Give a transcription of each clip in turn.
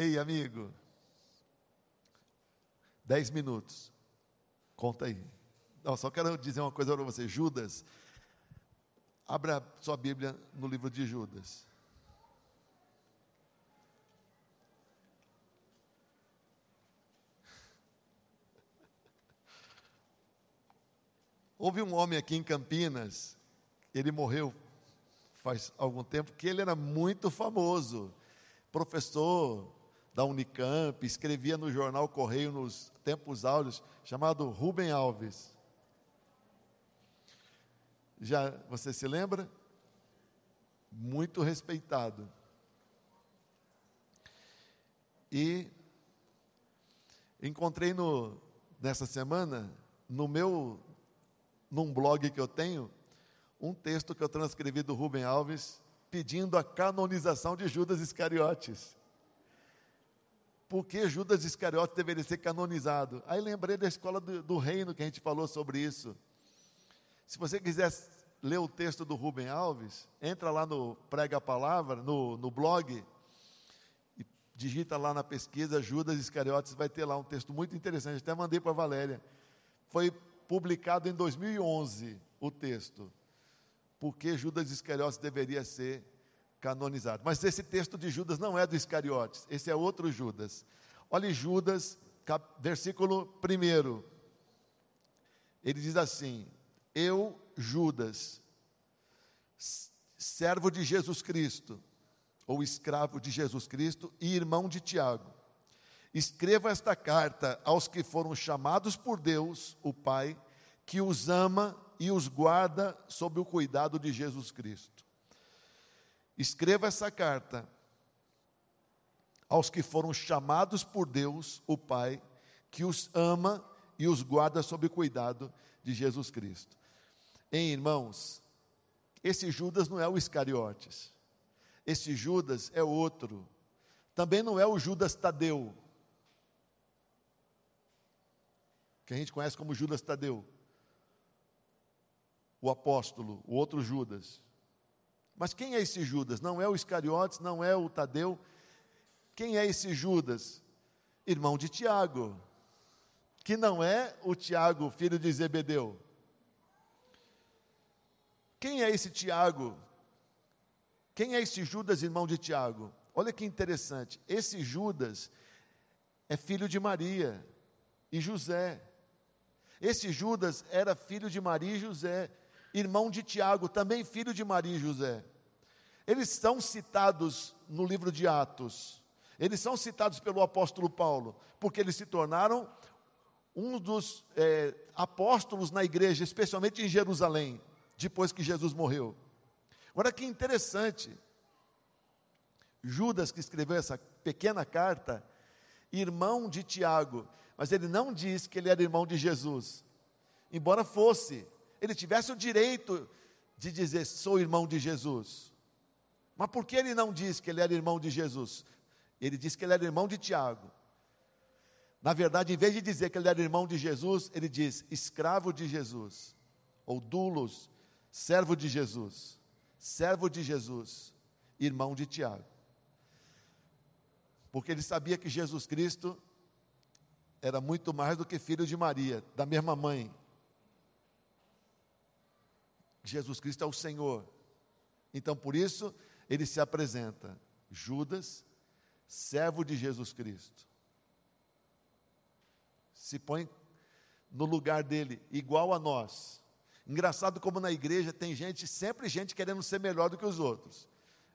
Ei, amigo. Dez minutos. Conta aí. Não, só quero dizer uma coisa para você. Judas, abra sua Bíblia no livro de Judas. Houve um homem aqui em Campinas, ele morreu faz algum tempo, que ele era muito famoso, professor da Unicamp, escrevia no jornal Correio nos tempos áureos, chamado Rubem Alves. Já você se lembra? Muito respeitado. E encontrei no, nessa semana, no meu, num blog que eu tenho, um texto que eu transcrevi do Rubem Alves, pedindo a canonização de Judas Iscariotes. Por que Judas Iscariotes deveria ser canonizado? Aí lembrei da escola do, do reino que a gente falou sobre isso. Se você quiser ler o texto do Rubem Alves, entra lá no Prega a Palavra, no, no blog, e digita lá na pesquisa Judas Iscariotes, vai ter lá um texto muito interessante, até mandei para a Valéria. Foi publicado em 2011 o texto. Porque Judas Iscariotes deveria ser canonizado. Mas esse texto de Judas não é do Iscariotes, esse é outro Judas. Olhe Judas, versículo 1. Ele diz assim: eu, Judas, servo de Jesus Cristo, ou escravo de Jesus Cristo e irmão de Tiago, escreva esta carta aos que foram chamados por Deus, o Pai, que os ama e os guarda sob o cuidado de Jesus Cristo. Escreva essa carta aos que foram chamados por Deus, o Pai, que os ama e os guarda sob cuidado de Jesus Cristo. Hein, irmãos, esse Judas não é o Iscariotes. Esse Judas é outro. Também não é o Judas Tadeu. Que a gente conhece como Judas Tadeu. O apóstolo, o outro Judas. Mas quem é esse Judas? Não é o Iscariotes, não é o Tadeu. Quem é esse Judas? Irmão de Tiago. Que não é o Tiago, filho de Zebedeu. Quem é esse Tiago? Quem é esse Judas, irmão de Tiago? Olha que interessante. Esse Judas é filho de Maria e José. Esse Judas era filho de Maria e José, irmão de Tiago, também filho de Maria e José. Eles são citados no livro de Atos. Eles são citados pelo apóstolo Paulo, porque eles se tornaram um dos é, apóstolos na igreja, especialmente em Jerusalém depois que Jesus morreu. Agora que interessante, Judas que escreveu essa pequena carta, irmão de Tiago, mas ele não diz que ele era irmão de Jesus. Embora fosse, ele tivesse o direito de dizer sou irmão de Jesus. Mas por que ele não diz que ele era irmão de Jesus? Ele diz que ele era irmão de Tiago. Na verdade, em vez de dizer que ele era irmão de Jesus, ele diz escravo de Jesus, ou dulos servo de Jesus, servo de Jesus, irmão de Tiago. Porque ele sabia que Jesus Cristo era muito mais do que filho de Maria, da mesma mãe. Jesus Cristo é o Senhor. Então, por isso, ele se apresenta, Judas, servo de Jesus Cristo. Se põe no lugar dele, igual a nós. Engraçado como na igreja tem gente, sempre gente querendo ser melhor do que os outros.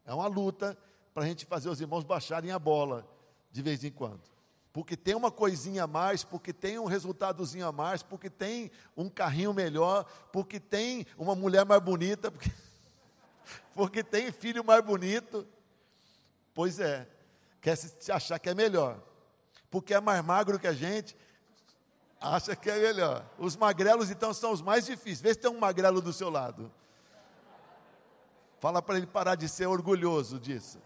É uma luta para a gente fazer os irmãos baixarem a bola de vez em quando. Porque tem uma coisinha a mais, porque tem um resultadozinho a mais, porque tem um carrinho melhor, porque tem uma mulher mais bonita, porque, porque tem filho mais bonito. Pois é, quer se achar que é melhor. Porque é mais magro que a gente, Acha que é melhor. Os magrelos, então, são os mais difíceis. Vê se tem um magrelo do seu lado. Fala para ele parar de ser orgulhoso disso.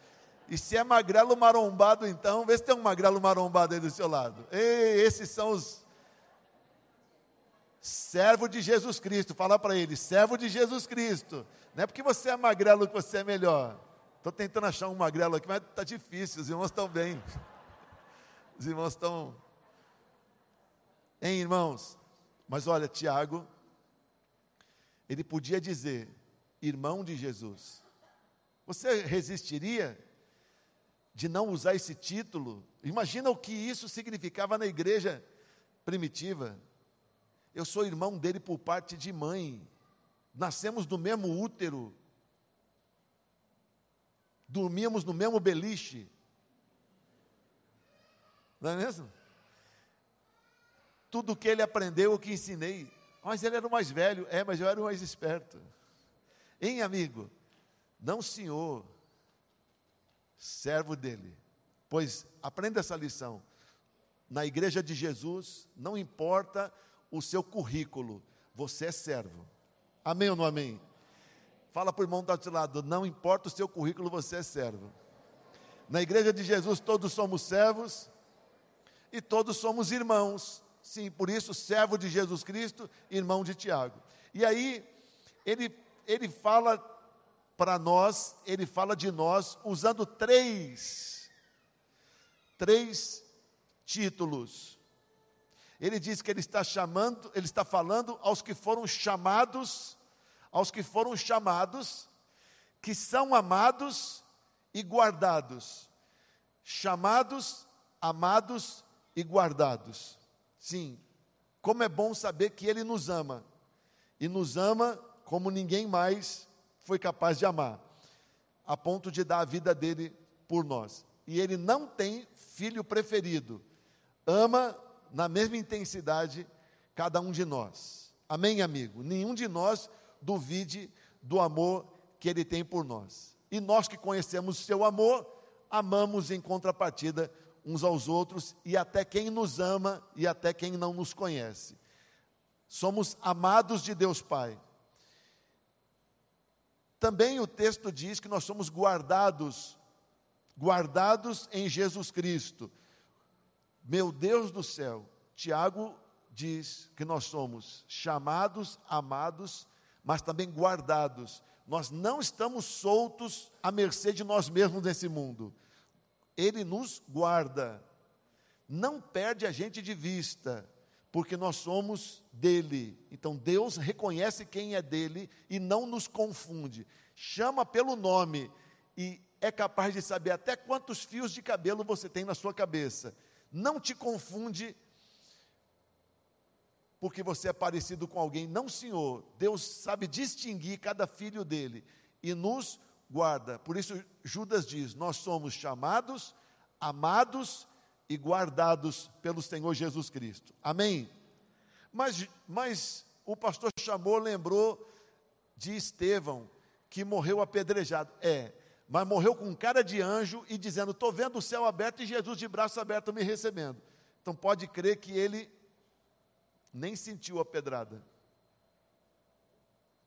E se é magrelo marombado, então, vê se tem um magrelo marombado aí do seu lado. Ei, esses são os. Servo de Jesus Cristo. Fala para ele, servo de Jesus Cristo. Não é porque você é magrelo que você é melhor. Estou tentando achar um magrelo aqui, mas está difícil, os irmãos estão bem. Os irmãos estão. Hein, irmãos? Mas olha, Tiago, ele podia dizer, irmão de Jesus. Você resistiria de não usar esse título? Imagina o que isso significava na igreja primitiva. Eu sou irmão dele por parte de mãe. Nascemos do mesmo útero. Dormíamos no mesmo beliche. Não é mesmo? Tudo que ele aprendeu, o que ensinei. Mas ele era o mais velho. É, mas eu era o mais esperto. Hein, amigo? Não, senhor. Servo dele. Pois aprenda essa lição. Na igreja de Jesus, não importa o seu currículo, você é servo. Amém ou não amém? Fala para o irmão do outro lado, não importa o seu currículo, você é servo. Na igreja de Jesus, todos somos servos e todos somos irmãos. Sim, por isso, servo de Jesus Cristo, irmão de Tiago. E aí, ele, ele fala para nós, ele fala de nós usando três, três títulos. Ele diz que ele está chamando, ele está falando aos que foram chamados, aos que foram chamados, que são amados e guardados. Chamados, amados e guardados. Sim, como é bom saber que Ele nos ama, e nos ama como ninguém mais foi capaz de amar, a ponto de dar a vida dele por nós. E Ele não tem filho preferido, ama na mesma intensidade cada um de nós. Amém, amigo? Nenhum de nós duvide do amor que Ele tem por nós. E nós que conhecemos seu amor, amamos em contrapartida uns aos outros e até quem nos ama e até quem não nos conhece. Somos amados de Deus Pai. Também o texto diz que nós somos guardados, guardados em Jesus Cristo. Meu Deus do céu, Tiago diz que nós somos chamados, amados, mas também guardados. Nós não estamos soltos à mercê de nós mesmos nesse mundo. Ele nos guarda, não perde a gente de vista, porque nós somos dele. Então Deus reconhece quem é dele e não nos confunde. Chama pelo nome e é capaz de saber até quantos fios de cabelo você tem na sua cabeça. Não te confunde porque você é parecido com alguém. Não, Senhor. Deus sabe distinguir cada filho dele e nos guarda. Por isso, Judas diz: Nós somos chamados, amados e guardados pelo Senhor Jesus Cristo. Amém? Mas, mas o pastor chamou, lembrou de Estevão, que morreu apedrejado. É, mas morreu com cara de anjo e dizendo: Estou vendo o céu aberto e Jesus de braço aberto me recebendo. Então pode crer que ele nem sentiu a pedrada.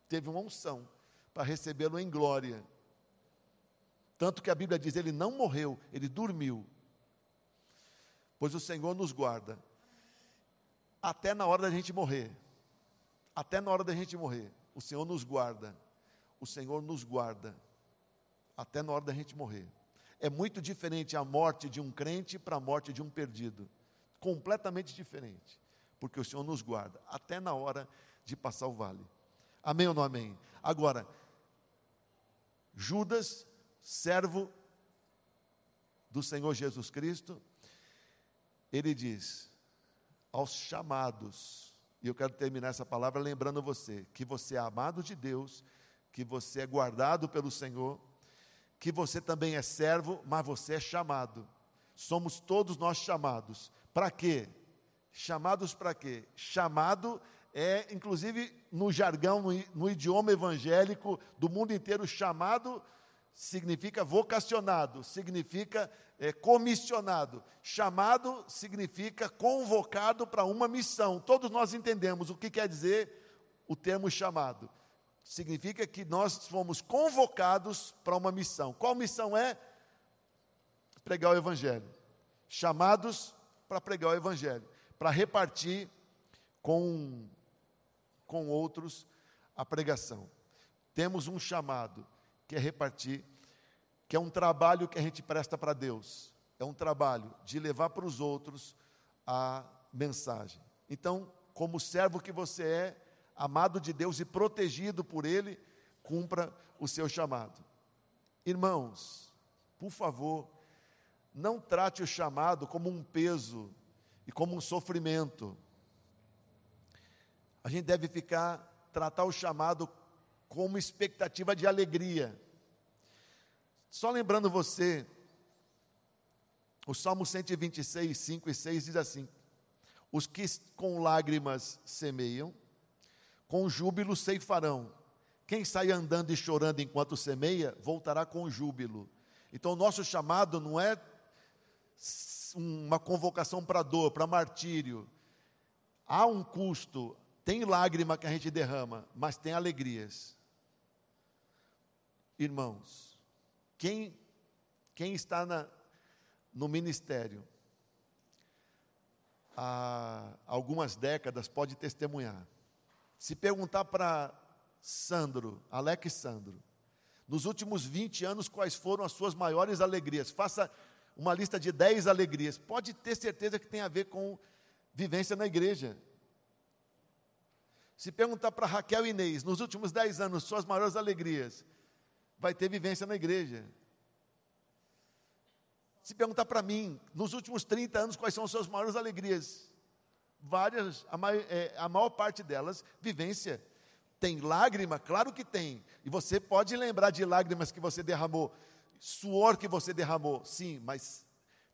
Teve uma unção para recebê-lo em glória. Tanto que a Bíblia diz: ele não morreu, ele dormiu. Pois o Senhor nos guarda. Até na hora da gente morrer. Até na hora da gente morrer. O Senhor nos guarda. O Senhor nos guarda. Até na hora da gente morrer. É muito diferente a morte de um crente para a morte de um perdido. Completamente diferente. Porque o Senhor nos guarda. Até na hora de passar o vale. Amém ou não amém? Agora, Judas servo do Senhor Jesus Cristo, ele diz aos chamados, e eu quero terminar essa palavra lembrando você que você é amado de Deus, que você é guardado pelo Senhor, que você também é servo, mas você é chamado. Somos todos nós chamados. Para quê? Chamados para quê? Chamado é, inclusive no jargão, no, no idioma evangélico do mundo inteiro, chamado significa vocacionado, significa é, comissionado. Chamado significa convocado para uma missão. Todos nós entendemos o que quer dizer o termo chamado. Significa que nós fomos convocados para uma missão. Qual missão é? Pregar o Evangelho. Chamados para pregar o Evangelho, para repartir com, com outros a pregação. Temos um chamado que é repartir, que é um trabalho que a gente presta para Deus. é um trabalho de levar para os outros a mensagem. Então, como servo que você é, amado de Deus e protegido por Ele, cumpra o seu chamado. Irmãos, por favor, não trate o chamado como um peso e como um sofrimento. A gente deve ficar, tratar o chamado como expectativa de alegria. Só lembrando você, o Salmo 126, 5 e 6 diz assim: Os que com lágrimas semeiam, com júbilo ceifarão. Quem sai andando e chorando enquanto semeia, voltará com júbilo. Então, o nosso chamado não é uma convocação para dor, para martírio. Há um custo, tem lágrima que a gente derrama, mas tem alegrias. Irmãos, quem, quem está na, no ministério há algumas décadas pode testemunhar. Se perguntar para Sandro, Alex Sandro, nos últimos 20 anos, quais foram as suas maiores alegrias? Faça uma lista de 10 alegrias. Pode ter certeza que tem a ver com vivência na igreja. Se perguntar para Raquel Inês, nos últimos 10 anos, suas maiores alegrias, vai ter vivência na igreja. Se perguntar para mim, nos últimos 30 anos, quais são as suas maiores alegrias? Várias, a, maior, é, a maior parte delas, vivência. Tem lágrima? Claro que tem. E você pode lembrar de lágrimas que você derramou, suor que você derramou, sim, mas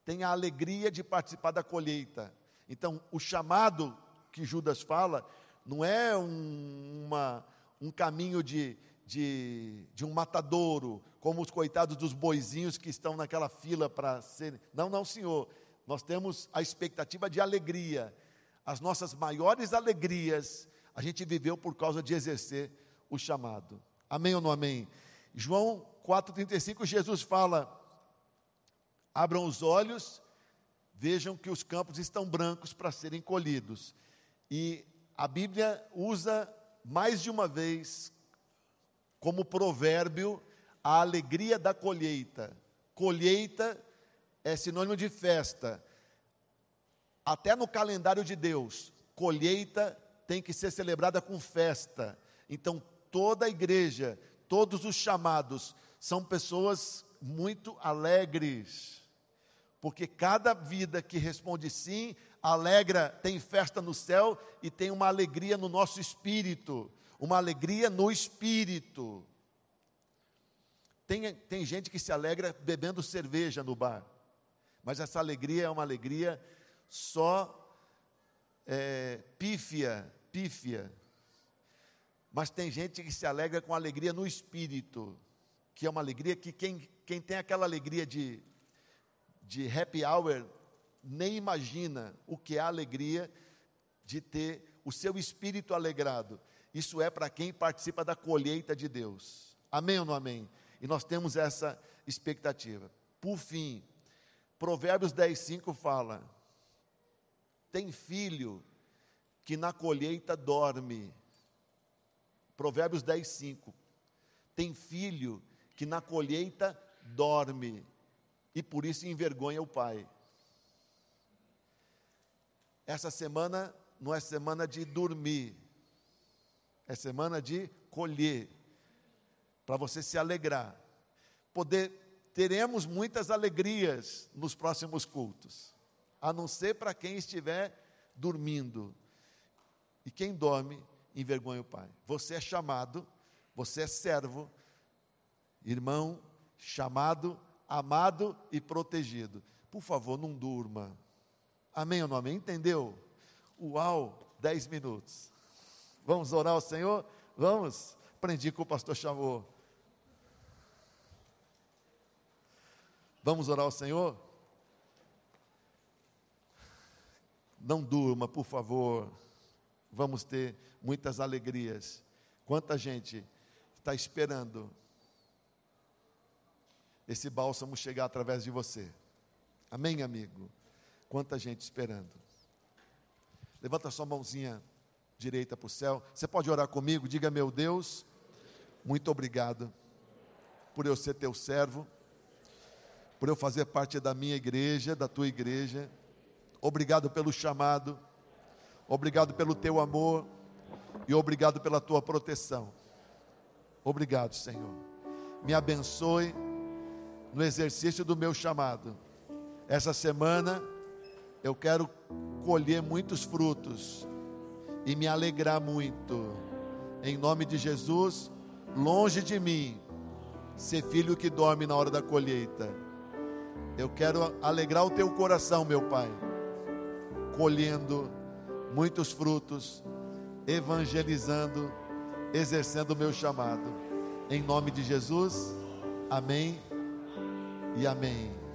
tem a alegria de participar da colheita. Então, o chamado que Judas fala não é um, uma, um caminho de, de, de um matadouro, como os coitados dos boizinhos que estão naquela fila para serem. Não, não, senhor. Nós temos a expectativa de alegria. As nossas maiores alegrias a gente viveu por causa de exercer o chamado. Amém ou não amém? João 4,35, Jesus fala: abram os olhos, vejam que os campos estão brancos para serem colhidos. E a Bíblia usa mais de uma vez como provérbio a alegria da colheita. Colheita é sinônimo de festa. Até no calendário de Deus, colheita tem que ser celebrada com festa. Então, toda a igreja, todos os chamados, são pessoas muito alegres, porque cada vida que responde sim, alegra, tem festa no céu e tem uma alegria no nosso espírito, uma alegria no espírito. Tem, tem gente que se alegra bebendo cerveja no bar, mas essa alegria é uma alegria só é, pífia, pífia. Mas tem gente que se alegra com alegria no espírito, que é uma alegria que quem, quem tem aquela alegria de, de happy hour nem imagina o que é a alegria de ter o seu espírito alegrado. Isso é para quem participa da colheita de Deus. Amém ou não amém? E nós temos essa expectativa. Por fim, Provérbios 10, 5 fala: tem filho que na colheita dorme. Provérbios 10, 5. Tem filho que na colheita dorme e por isso envergonha o pai. Essa semana não é semana de dormir, é semana de colher, para você se alegrar. Poder teremos muitas alegrias nos próximos cultos, a não ser para quem estiver dormindo. E quem dorme envergonha o Pai. Você é chamado, você é servo, irmão, chamado, amado e protegido. Por favor, não durma. Amém ou não amém? Entendeu? Uau, dez minutos. Vamos orar ao Senhor? Vamos? Aprendi que o pastor chamou. Vamos orar ao Senhor? Não durma, por favor vamos ter muitas alegrias. Quanta gente está esperando esse bálsamo chegar através de você. Amém, amigo? Quanta gente esperando. Levanta sua mãozinha direita para o céu. Você pode orar comigo? Diga, meu Deus, muito obrigado por eu ser teu servo. por eu fazer parte da minha igreja, da tua igreja. Obrigado pelo chamado, obrigado pelo teu amor e obrigado pela tua proteção. Obrigado, Senhor. Me abençoe no exercício do meu chamado. Essa semana eu quero colher muitos frutos e me alegrar muito. Em nome de Jesus, longe de mim ser filho que dorme na hora da colheita. Eu quero alegrar o teu coração, meu Pai, colhendo muitos frutos, evangelizando, exercendo o meu chamado. Em nome de Jesus, amém e amém.